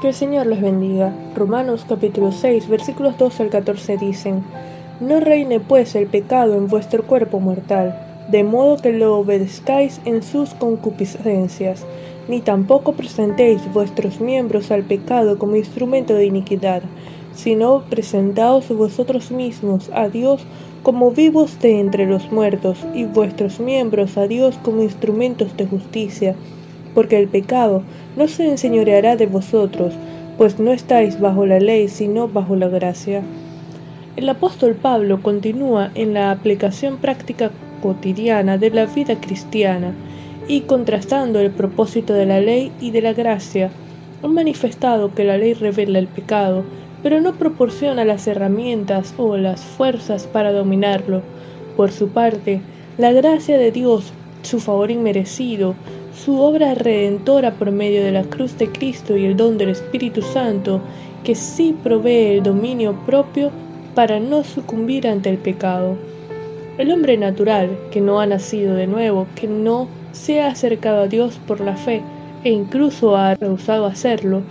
Que el Señor les bendiga. Romanos capítulo 6 versículos 12 al 14 dicen, No reine pues el pecado en vuestro cuerpo mortal, de modo que lo obedezcáis en sus concupiscencias, ni tampoco presentéis vuestros miembros al pecado como instrumento de iniquidad, sino presentaos vosotros mismos a Dios como vivos de entre los muertos, y vuestros miembros a Dios como instrumentos de justicia porque el pecado no se enseñoreará de vosotros, pues no estáis bajo la ley, sino bajo la gracia. El apóstol Pablo continúa en la aplicación práctica cotidiana de la vida cristiana y contrastando el propósito de la ley y de la gracia, ha manifestado que la ley revela el pecado, pero no proporciona las herramientas o las fuerzas para dominarlo. Por su parte, la gracia de Dios, su favor inmerecido, su obra redentora por medio de la cruz de Cristo y el don del Espíritu Santo, que sí provee el dominio propio para no sucumbir ante el pecado. El hombre natural, que no ha nacido de nuevo, que no se ha acercado a Dios por la fe e incluso ha rehusado hacerlo,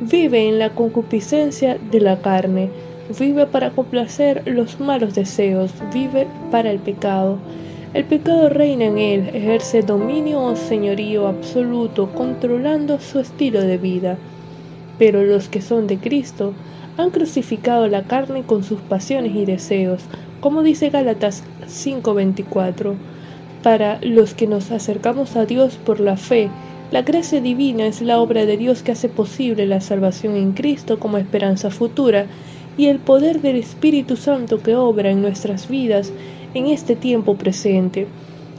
vive en la concupiscencia de la carne, vive para complacer los malos deseos, vive para el pecado, el pecado reina en él, ejerce dominio o señorío absoluto, controlando su estilo de vida. Pero los que son de Cristo han crucificado la carne con sus pasiones y deseos, como dice Gálatas 5:24. Para los que nos acercamos a Dios por la fe, la gracia divina es la obra de Dios que hace posible la salvación en Cristo como esperanza futura y el poder del Espíritu Santo que obra en nuestras vidas en este tiempo presente.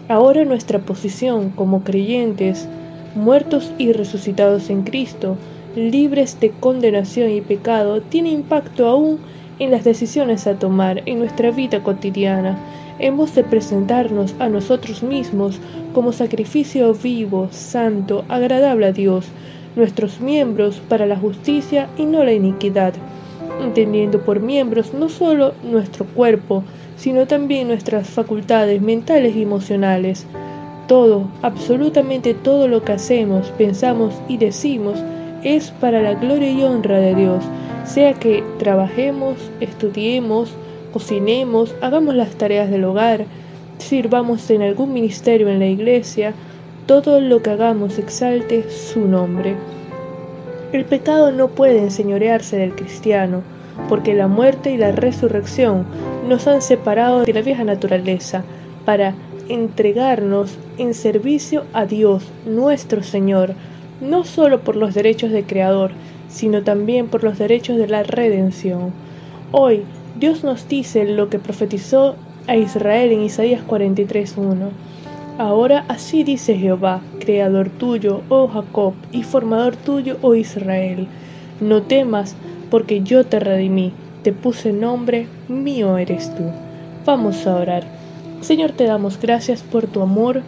Ahora nuestra posición como creyentes, muertos y resucitados en Cristo, libres de condenación y pecado, tiene impacto aún en las decisiones a tomar en nuestra vida cotidiana. Hemos de presentarnos a nosotros mismos como sacrificio vivo, santo, agradable a Dios, nuestros miembros para la justicia y no la iniquidad, entendiendo por miembros no solo nuestro cuerpo, sino también nuestras facultades mentales y emocionales. Todo, absolutamente todo lo que hacemos, pensamos y decimos es para la gloria y honra de Dios, sea que trabajemos, estudiemos, cocinemos, hagamos las tareas del hogar, sirvamos en algún ministerio en la iglesia, todo lo que hagamos exalte su nombre. El pecado no puede enseñorearse del cristiano, porque la muerte y la resurrección nos han separado de la vieja naturaleza para entregarnos en servicio a Dios nuestro Señor, no solo por los derechos de Creador, sino también por los derechos de la redención. Hoy Dios nos dice lo que profetizó a Israel en Isaías 43.1. Ahora así dice Jehová, Creador tuyo, oh Jacob, y formador tuyo, oh Israel. No temas, porque yo te redimí, te puse nombre, mío eres tú. Vamos a orar. Señor, te damos gracias por tu amor,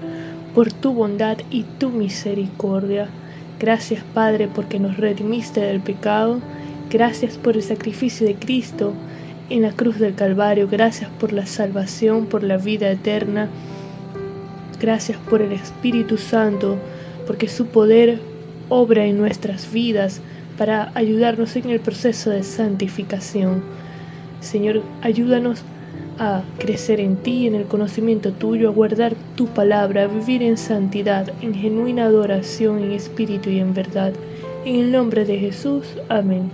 por tu bondad y tu misericordia. Gracias, Padre, porque nos redimiste del pecado. Gracias por el sacrificio de Cristo en la cruz del Calvario. Gracias por la salvación, por la vida eterna. Gracias por el Espíritu Santo, porque su poder obra en nuestras vidas para ayudarnos en el proceso de santificación. Señor, ayúdanos a crecer en ti, en el conocimiento tuyo, a guardar tu palabra, a vivir en santidad, en genuina adoración, en espíritu y en verdad. En el nombre de Jesús. Amén.